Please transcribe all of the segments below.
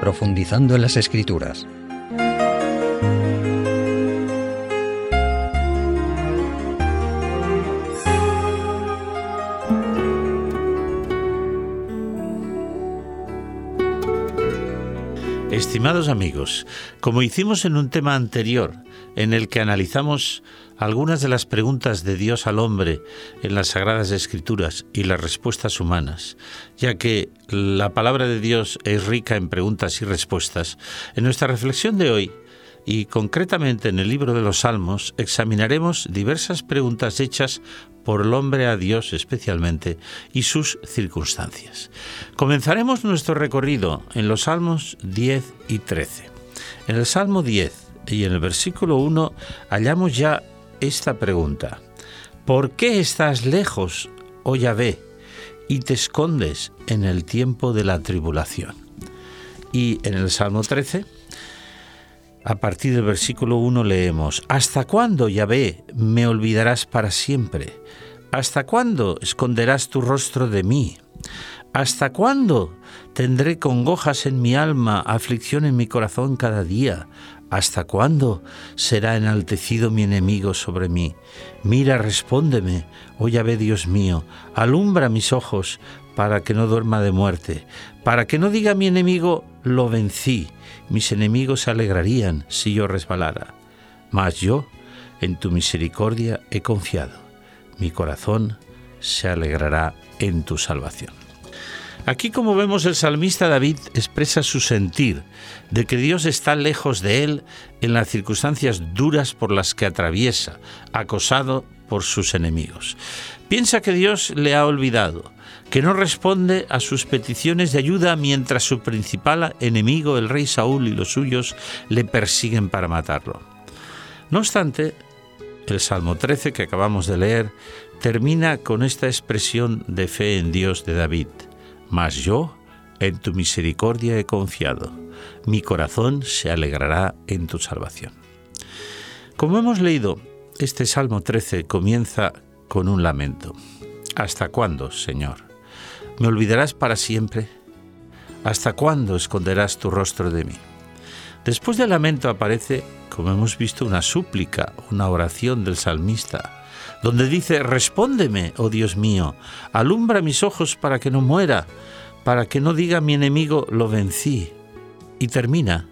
profundizando en las escrituras. Estimados amigos, como hicimos en un tema anterior, en el que analizamos algunas de las preguntas de Dios al hombre en las Sagradas Escrituras y las respuestas humanas, ya que la palabra de Dios es rica en preguntas y respuestas, en nuestra reflexión de hoy y concretamente en el libro de los Salmos examinaremos diversas preguntas hechas por el hombre a Dios especialmente y sus circunstancias. Comenzaremos nuestro recorrido en los Salmos 10 y 13. En el Salmo 10 y en el versículo 1 hallamos ya esta pregunta. ¿Por qué estás lejos, oh Yahvé, y te escondes en el tiempo de la tribulación? Y en el Salmo 13, a partir del versículo 1 leemos, ¿Hasta cuándo, Yahvé, me olvidarás para siempre? ¿Hasta cuándo esconderás tu rostro de mí? ¿Hasta cuándo tendré congojas en mi alma, aflicción en mi corazón cada día? ¿Hasta cuándo será enaltecido mi enemigo sobre mí? Mira, respóndeme, oh Yahvé Dios mío, alumbra mis ojos para que no duerma de muerte, para que no diga mi enemigo, lo vencí, mis enemigos se alegrarían si yo resbalara. Mas yo, en tu misericordia, he confiado, mi corazón se alegrará en tu salvación. Aquí, como vemos, el salmista David expresa su sentir de que Dios está lejos de él en las circunstancias duras por las que atraviesa, acosado por sus enemigos. Piensa que Dios le ha olvidado, que no responde a sus peticiones de ayuda mientras su principal enemigo, el rey Saúl y los suyos, le persiguen para matarlo. No obstante, el Salmo 13 que acabamos de leer termina con esta expresión de fe en Dios de David. Mas yo en tu misericordia he confiado, mi corazón se alegrará en tu salvación. Como hemos leído, este Salmo 13 comienza con un lamento. ¿Hasta cuándo, Señor? ¿Me olvidarás para siempre? ¿Hasta cuándo esconderás tu rostro de mí? Después del lamento aparece, como hemos visto, una súplica, una oración del salmista donde dice, respóndeme, oh Dios mío, alumbra mis ojos para que no muera, para que no diga mi enemigo, lo vencí. Y termina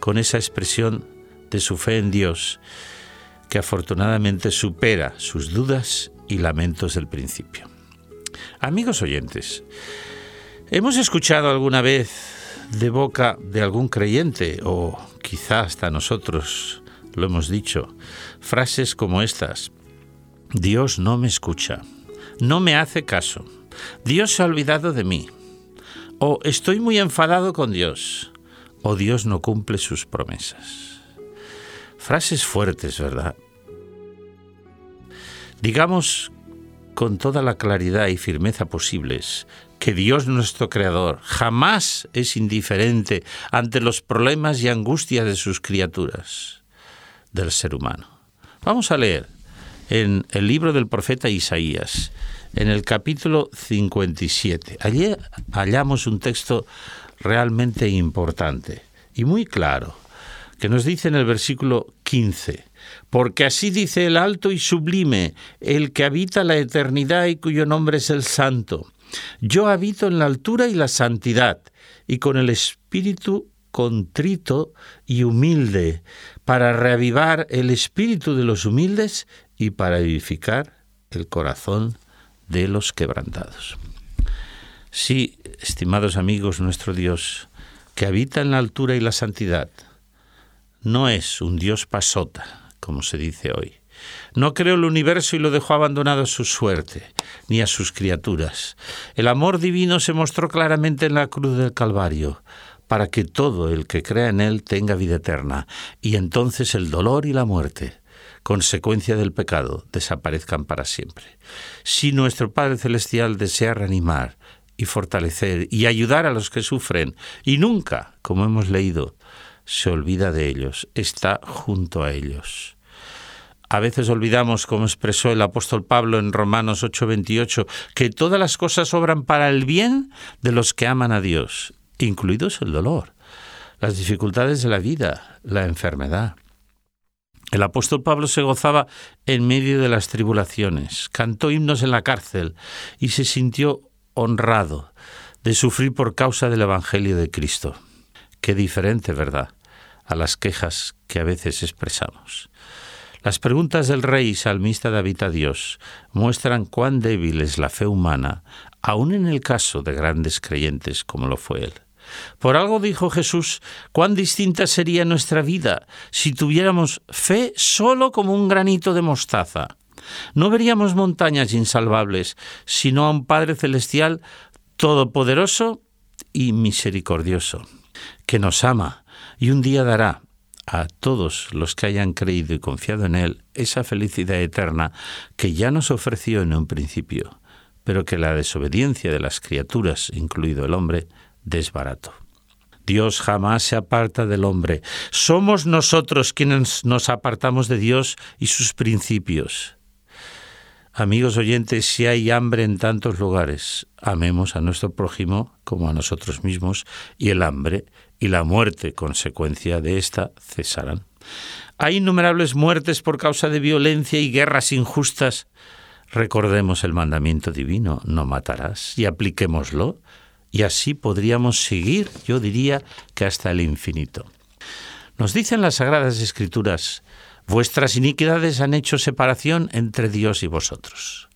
con esa expresión de su fe en Dios, que afortunadamente supera sus dudas y lamentos del principio. Amigos oyentes, ¿hemos escuchado alguna vez de boca de algún creyente, o quizá hasta nosotros lo hemos dicho, frases como estas, Dios no me escucha, no me hace caso, Dios se ha olvidado de mí, o estoy muy enfadado con Dios, o Dios no cumple sus promesas. Frases fuertes, ¿verdad? Digamos con toda la claridad y firmeza posibles que Dios nuestro Creador jamás es indiferente ante los problemas y angustias de sus criaturas, del ser humano. Vamos a leer en el libro del profeta Isaías, en el capítulo 57. Allí hallamos un texto realmente importante y muy claro, que nos dice en el versículo 15, porque así dice el alto y sublime, el que habita la eternidad y cuyo nombre es el santo. Yo habito en la altura y la santidad, y con el espíritu contrito y humilde, para reavivar el espíritu de los humildes y para edificar el corazón de los quebrantados. Sí, estimados amigos, nuestro Dios, que habita en la altura y la santidad, no es un Dios pasota, como se dice hoy. No creó el universo y lo dejó abandonado a su suerte, ni a sus criaturas. El amor divino se mostró claramente en la cruz del Calvario, para que todo el que crea en Él tenga vida eterna, y entonces el dolor y la muerte consecuencia del pecado, desaparezcan para siempre. Si nuestro Padre Celestial desea reanimar y fortalecer y ayudar a los que sufren, y nunca, como hemos leído, se olvida de ellos, está junto a ellos. A veces olvidamos, como expresó el apóstol Pablo en Romanos 8:28, que todas las cosas obran para el bien de los que aman a Dios, incluidos el dolor. las dificultades de la vida, la enfermedad. El apóstol Pablo se gozaba en medio de las tribulaciones, cantó himnos en la cárcel y se sintió honrado de sufrir por causa del Evangelio de Cristo. Qué diferente, ¿verdad?, a las quejas que a veces expresamos. Las preguntas del rey salmista David a Dios muestran cuán débil es la fe humana, aun en el caso de grandes creyentes como lo fue él. Por algo dijo Jesús, cuán distinta sería nuestra vida si tuviéramos fe solo como un granito de mostaza. No veríamos montañas insalvables, sino a un Padre Celestial todopoderoso y misericordioso, que nos ama y un día dará a todos los que hayan creído y confiado en Él esa felicidad eterna que ya nos ofreció en un principio, pero que la desobediencia de las criaturas, incluido el hombre, desbarato. Dios jamás se aparta del hombre. Somos nosotros quienes nos apartamos de Dios y sus principios. Amigos oyentes, si hay hambre en tantos lugares, amemos a nuestro prójimo como a nosotros mismos, y el hambre y la muerte consecuencia de esta cesarán. Hay innumerables muertes por causa de violencia y guerras injustas. Recordemos el mandamiento divino, no matarás, y apliquémoslo y así podríamos seguir, yo diría, que hasta el infinito. Nos dicen las Sagradas Escrituras, vuestras iniquidades han hecho separación entre Dios y vosotros.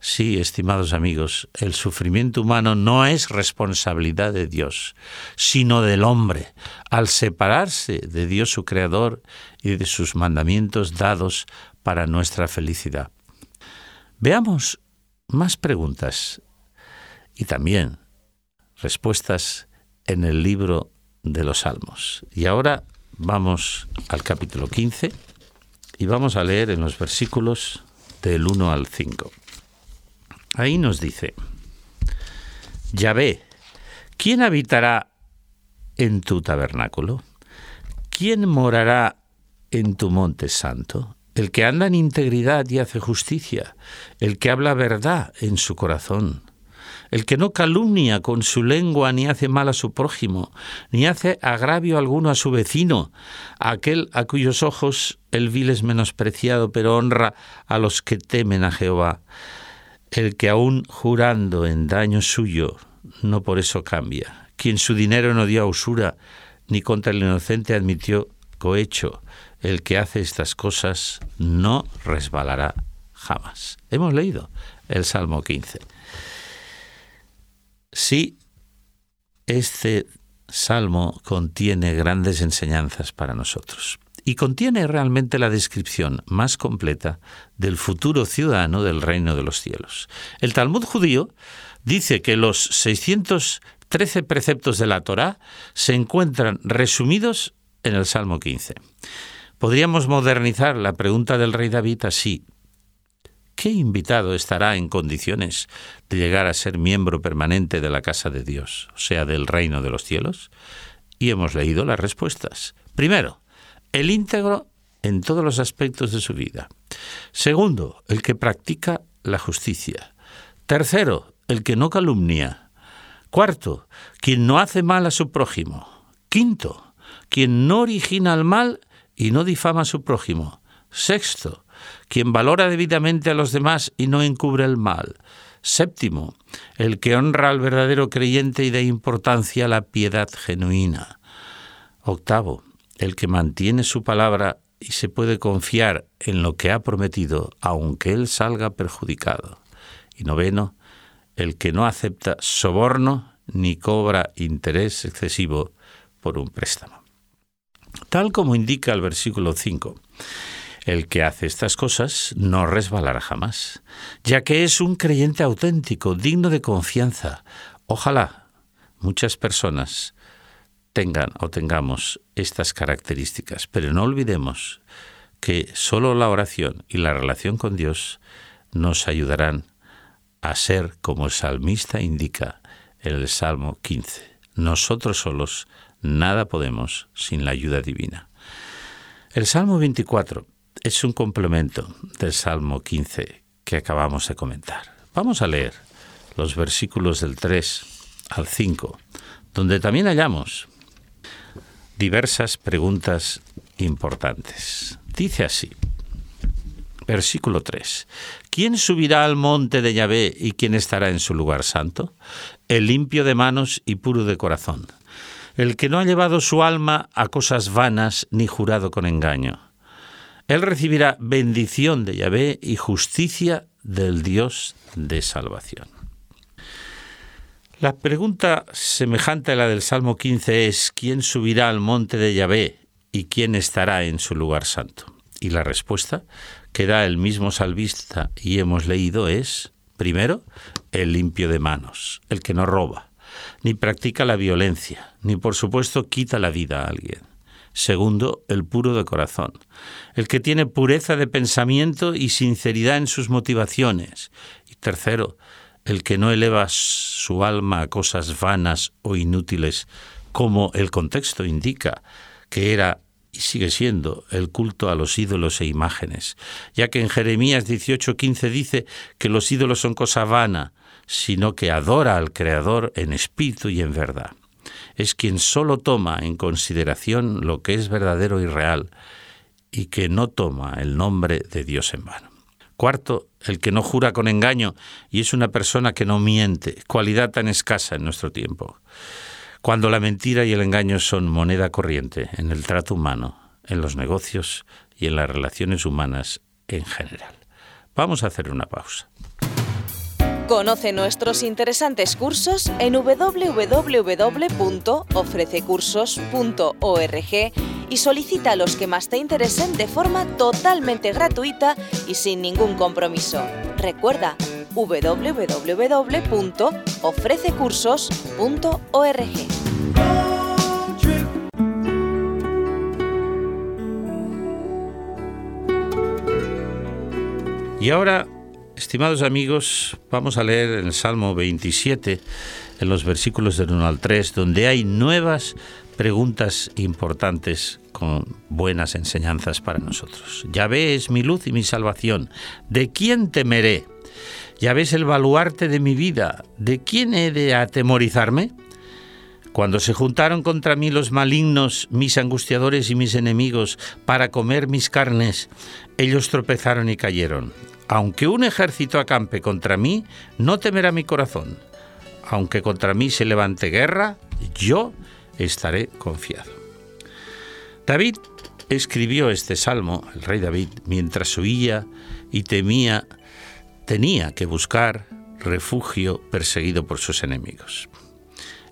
Sí, estimados amigos, el sufrimiento humano no es responsabilidad de Dios, sino del hombre, al separarse de Dios su Creador y de sus mandamientos dados para nuestra felicidad. Veamos más preguntas y también respuestas en el libro de los Salmos. Y ahora vamos al capítulo 15 y vamos a leer en los versículos del 1 al 5. Ahí nos dice, Yahvé, ¿quién habitará en tu tabernáculo? ¿Quién morará en tu monte santo? El que anda en integridad y hace justicia, el que habla verdad en su corazón el que no calumnia con su lengua ni hace mal a su prójimo, ni hace agravio alguno a su vecino, aquel a cuyos ojos el vil es menospreciado, pero honra a los que temen a Jehová, el que aun jurando en daño suyo, no por eso cambia, quien su dinero no dio a usura, ni contra el inocente admitió cohecho, el que hace estas cosas no resbalará jamás. Hemos leído el Salmo 15. Sí, este salmo contiene grandes enseñanzas para nosotros y contiene realmente la descripción más completa del futuro ciudadano del reino de los cielos. El Talmud judío dice que los 613 preceptos de la Torá se encuentran resumidos en el Salmo 15. Podríamos modernizar la pregunta del rey David así. ¿qué invitado estará en condiciones de llegar a ser miembro permanente de la casa de Dios, o sea, del reino de los cielos? Y hemos leído las respuestas. Primero, el íntegro en todos los aspectos de su vida. Segundo, el que practica la justicia. Tercero, el que no calumnia. Cuarto, quien no hace mal a su prójimo. Quinto, quien no origina el mal y no difama a su prójimo. Sexto, quien valora debidamente a los demás y no encubre el mal. Séptimo, el que honra al verdadero creyente y da importancia a la piedad genuina. Octavo, el que mantiene su palabra y se puede confiar en lo que ha prometido, aunque él salga perjudicado. Y noveno, el que no acepta soborno ni cobra interés excesivo por un préstamo. Tal como indica el versículo 5, el que hace estas cosas no resbalará jamás, ya que es un creyente auténtico, digno de confianza. Ojalá muchas personas tengan o tengamos estas características, pero no olvidemos que solo la oración y la relación con Dios nos ayudarán a ser como el salmista indica en el Salmo 15. Nosotros solos nada podemos sin la ayuda divina. El Salmo 24 es un complemento del Salmo 15 que acabamos de comentar. Vamos a leer los versículos del 3 al 5, donde también hallamos diversas preguntas importantes. Dice así, versículo 3, ¿quién subirá al monte de Yahvé y quién estará en su lugar santo? El limpio de manos y puro de corazón, el que no ha llevado su alma a cosas vanas ni jurado con engaño. Él recibirá bendición de Yahvé y justicia del Dios de salvación. La pregunta semejante a la del Salmo 15 es ¿quién subirá al monte de Yahvé y quién estará en su lugar santo? Y la respuesta que da el mismo salvista y hemos leído es, primero, el limpio de manos, el que no roba, ni practica la violencia, ni por supuesto quita la vida a alguien. Segundo, el puro de corazón, el que tiene pureza de pensamiento y sinceridad en sus motivaciones. Y tercero, el que no eleva su alma a cosas vanas o inútiles, como el contexto indica, que era y sigue siendo el culto a los ídolos e imágenes, ya que en Jeremías 18:15 dice que los ídolos son cosa vana, sino que adora al Creador en espíritu y en verdad. Es quien solo toma en consideración lo que es verdadero y real, y que no toma el nombre de Dios en vano. Cuarto, el que no jura con engaño y es una persona que no miente, cualidad tan escasa en nuestro tiempo. Cuando la mentira y el engaño son moneda corriente en el trato humano, en los negocios y en las relaciones humanas en general. Vamos a hacer una pausa. Conoce nuestros interesantes cursos en www.ofrececursos.org y solicita a los que más te interesen de forma totalmente gratuita y sin ningún compromiso. Recuerda www.ofrececursos.org. Y ahora Estimados amigos, vamos a leer el Salmo 27, en los versículos del 1 al 3, donde hay nuevas preguntas importantes con buenas enseñanzas para nosotros. Yahvé es mi luz y mi salvación. ¿De quién temeré? Yahvé es el baluarte de mi vida. ¿De quién he de atemorizarme? Cuando se juntaron contra mí los malignos, mis angustiadores y mis enemigos, para comer mis carnes, ellos tropezaron y cayeron. Aunque un ejército acampe contra mí, no temerá mi corazón. Aunque contra mí se levante guerra, yo estaré confiado. David escribió este salmo, el rey David, mientras huía y temía, tenía que buscar refugio perseguido por sus enemigos.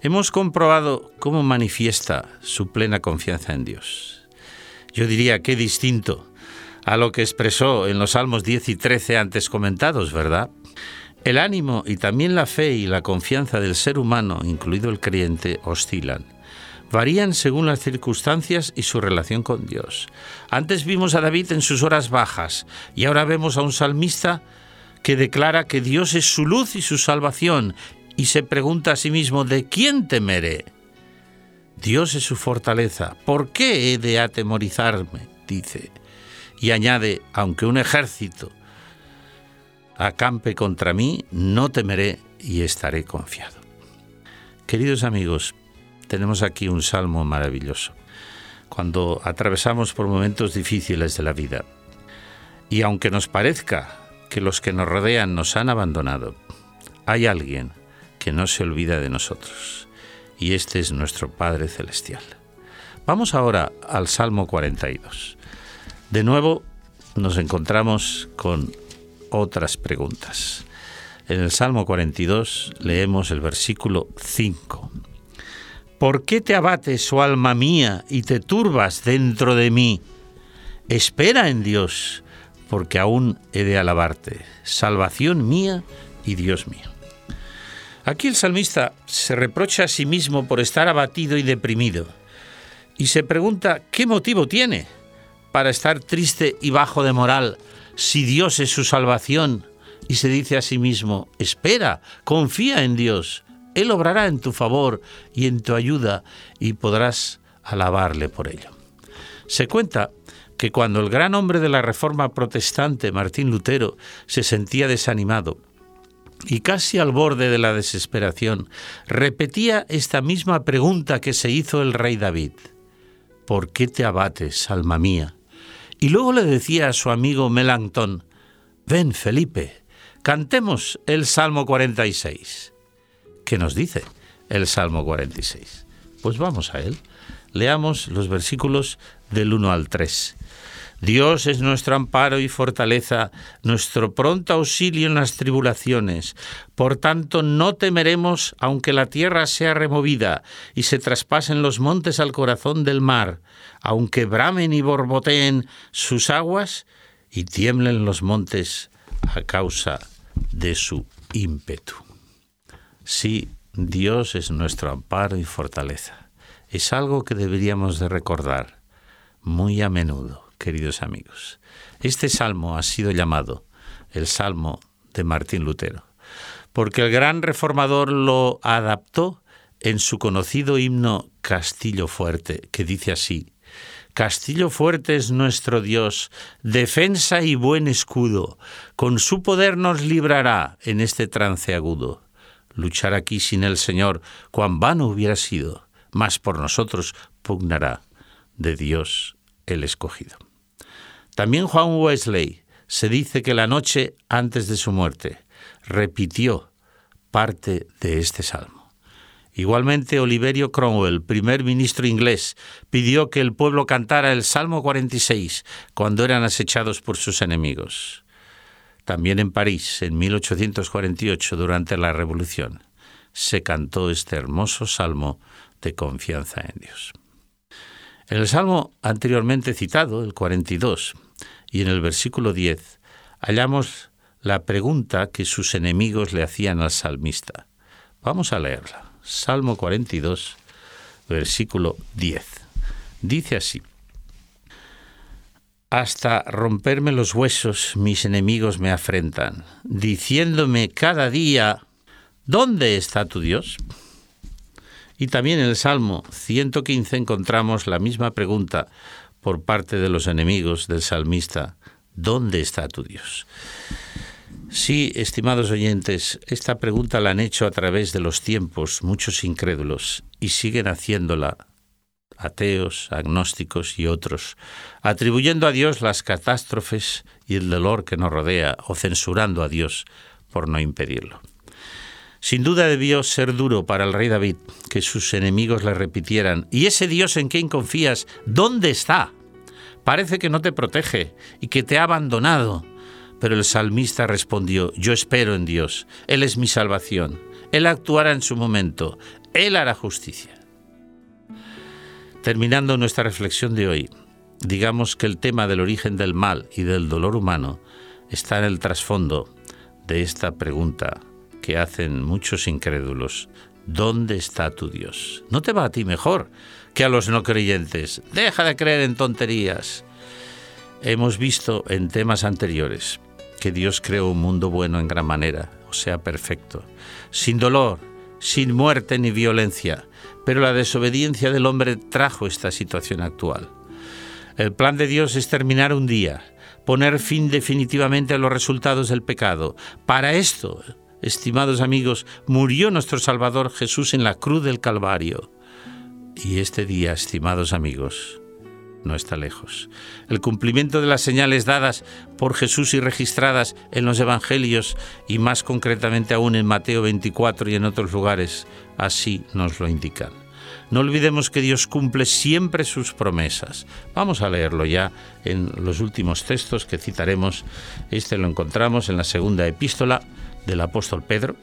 Hemos comprobado cómo manifiesta su plena confianza en Dios. Yo diría que distinto a lo que expresó en los Salmos 10 y 13 antes comentados, ¿verdad? El ánimo y también la fe y la confianza del ser humano, incluido el creyente, oscilan. Varían según las circunstancias y su relación con Dios. Antes vimos a David en sus horas bajas y ahora vemos a un salmista que declara que Dios es su luz y su salvación y se pregunta a sí mismo, ¿de quién temeré? Dios es su fortaleza. ¿Por qué he de atemorizarme? dice y añade, aunque un ejército acampe contra mí, no temeré y estaré confiado. Queridos amigos, tenemos aquí un salmo maravilloso. Cuando atravesamos por momentos difíciles de la vida, y aunque nos parezca que los que nos rodean nos han abandonado, hay alguien que no se olvida de nosotros, y este es nuestro Padre Celestial. Vamos ahora al Salmo 42. De nuevo nos encontramos con otras preguntas. En el Salmo 42 leemos el versículo 5. ¿Por qué te abates, oh alma mía, y te turbas dentro de mí? Espera en Dios, porque aún he de alabarte, salvación mía y Dios mío. Aquí el salmista se reprocha a sí mismo por estar abatido y deprimido, y se pregunta qué motivo tiene para estar triste y bajo de moral si Dios es su salvación y se dice a sí mismo, espera, confía en Dios, Él obrará en tu favor y en tu ayuda y podrás alabarle por ello. Se cuenta que cuando el gran hombre de la Reforma protestante, Martín Lutero, se sentía desanimado y casi al borde de la desesperación, repetía esta misma pregunta que se hizo el rey David. ¿por qué te abates, alma mía? Y luego le decía a su amigo Melantón, ven, Felipe, cantemos el Salmo 46. ¿Qué nos dice el Salmo 46? Pues vamos a él. Leamos los versículos del 1 al 3. Dios es nuestro amparo y fortaleza, nuestro pronto auxilio en las tribulaciones. Por tanto, no temeremos aunque la tierra sea removida y se traspasen los montes al corazón del mar, aunque bramen y borboteen sus aguas y tiemblen los montes a causa de su ímpetu. Sí, Dios es nuestro amparo y fortaleza. Es algo que deberíamos de recordar muy a menudo queridos amigos. Este salmo ha sido llamado el Salmo de Martín Lutero, porque el gran reformador lo adaptó en su conocido himno Castillo Fuerte, que dice así, Castillo fuerte es nuestro Dios, defensa y buen escudo, con su poder nos librará en este trance agudo. Luchar aquí sin el Señor, cuán vano hubiera sido, mas por nosotros pugnará de Dios el escogido. También Juan Wesley se dice que la noche antes de su muerte repitió parte de este salmo. Igualmente, Oliverio Cromwell, primer ministro inglés, pidió que el pueblo cantara el Salmo 46 cuando eran acechados por sus enemigos. También en París, en 1848, durante la Revolución, se cantó este hermoso salmo de confianza en Dios. En el salmo anteriormente citado, el 42, y en el versículo 10 hallamos la pregunta que sus enemigos le hacían al salmista. Vamos a leerla. Salmo 42, versículo 10. Dice así. Hasta romperme los huesos mis enemigos me afrentan, diciéndome cada día, ¿dónde está tu Dios? Y también en el Salmo 115 encontramos la misma pregunta por parte de los enemigos del salmista, ¿dónde está tu Dios? Sí, estimados oyentes, esta pregunta la han hecho a través de los tiempos muchos incrédulos y siguen haciéndola ateos, agnósticos y otros, atribuyendo a Dios las catástrofes y el dolor que nos rodea o censurando a Dios por no impedirlo. Sin duda debió ser duro para el rey David que sus enemigos le repitieran, ¿y ese Dios en quien confías, dónde está? Parece que no te protege y que te ha abandonado. Pero el salmista respondió, yo espero en Dios, Él es mi salvación, Él actuará en su momento, Él hará justicia. Terminando nuestra reflexión de hoy, digamos que el tema del origen del mal y del dolor humano está en el trasfondo de esta pregunta que hacen muchos incrédulos. ¿Dónde está tu Dios? ¿No te va a ti mejor que a los no creyentes? Deja de creer en tonterías. Hemos visto en temas anteriores que Dios creó un mundo bueno en gran manera, o sea, perfecto, sin dolor, sin muerte ni violencia, pero la desobediencia del hombre trajo esta situación actual. El plan de Dios es terminar un día, poner fin definitivamente a los resultados del pecado. Para esto, estimados amigos, murió nuestro Salvador Jesús en la cruz del Calvario. Y este día, estimados amigos, no está lejos. El cumplimiento de las señales dadas por Jesús y registradas en los Evangelios y más concretamente aún en Mateo 24 y en otros lugares, así nos lo indican. No olvidemos que Dios cumple siempre sus promesas. Vamos a leerlo ya en los últimos textos que citaremos. Este lo encontramos en la segunda epístola del apóstol Pedro,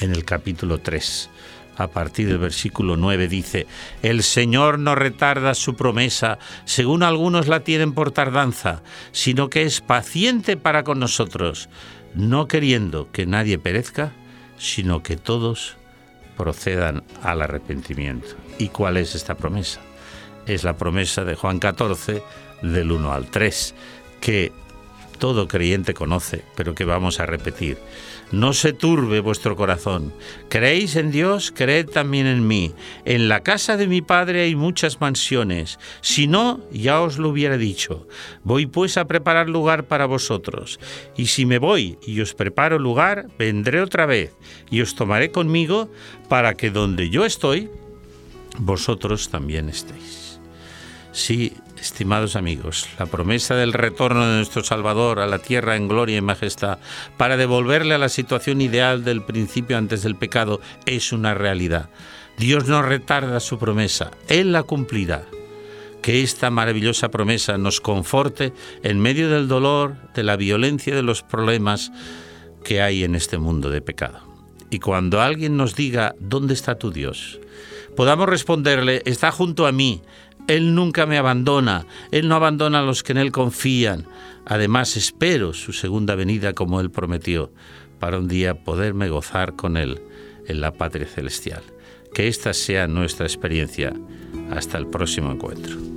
en el capítulo 3. A partir del versículo 9 dice, El Señor no retarda su promesa, según algunos la tienen por tardanza, sino que es paciente para con nosotros, no queriendo que nadie perezca, sino que todos procedan al arrepentimiento. ¿Y cuál es esta promesa? Es la promesa de Juan 14, del 1 al 3, que todo creyente conoce, pero que vamos a repetir. No se turbe vuestro corazón. Creéis en Dios, creed también en mí. En la casa de mi Padre hay muchas mansiones. Si no, ya os lo hubiera dicho. Voy pues a preparar lugar para vosotros. Y si me voy y os preparo lugar, vendré otra vez y os tomaré conmigo para que donde yo estoy, vosotros también estéis. Sí, estimados amigos, la promesa del retorno de nuestro Salvador a la tierra en gloria y majestad para devolverle a la situación ideal del principio antes del pecado es una realidad. Dios no retarda su promesa, Él la cumplirá. Que esta maravillosa promesa nos conforte en medio del dolor, de la violencia, de los problemas que hay en este mundo de pecado. Y cuando alguien nos diga, ¿dónde está tu Dios? Podamos responderle, está junto a mí, Él nunca me abandona, Él no abandona a los que en Él confían. Además, espero su segunda venida como Él prometió, para un día poderme gozar con Él en la patria celestial. Que esta sea nuestra experiencia. Hasta el próximo encuentro.